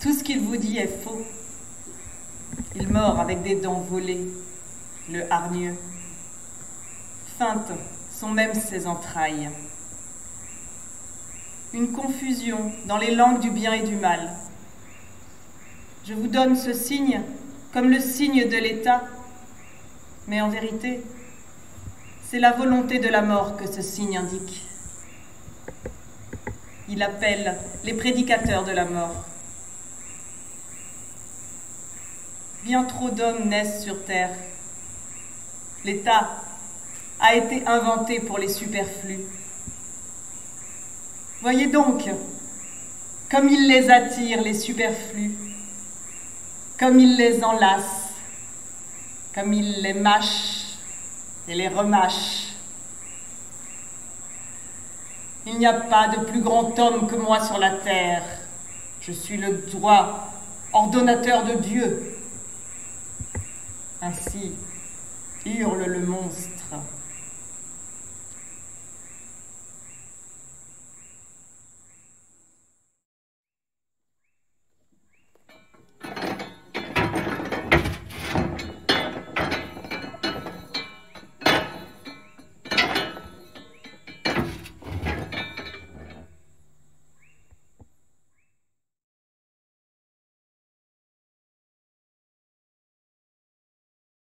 Tout ce qu'il vous dit est faux. Il mord avec des dents volées, le hargneux. Feintes sont même ses entrailles. Une confusion dans les langues du bien et du mal. Je vous donne ce signe comme le signe de l'État, mais en vérité, c'est la volonté de la mort que ce signe indique. Il appelle les prédicateurs de la mort. Bien trop d'hommes naissent sur Terre. L'État a été inventé pour les superflus. Voyez donc comme il les attire, les superflus, comme il les enlace, comme il les mâche et les remâche. Il n'y a pas de plus grand homme que moi sur la terre. Je suis le droit ordonnateur de Dieu. Ainsi hurle le monstre.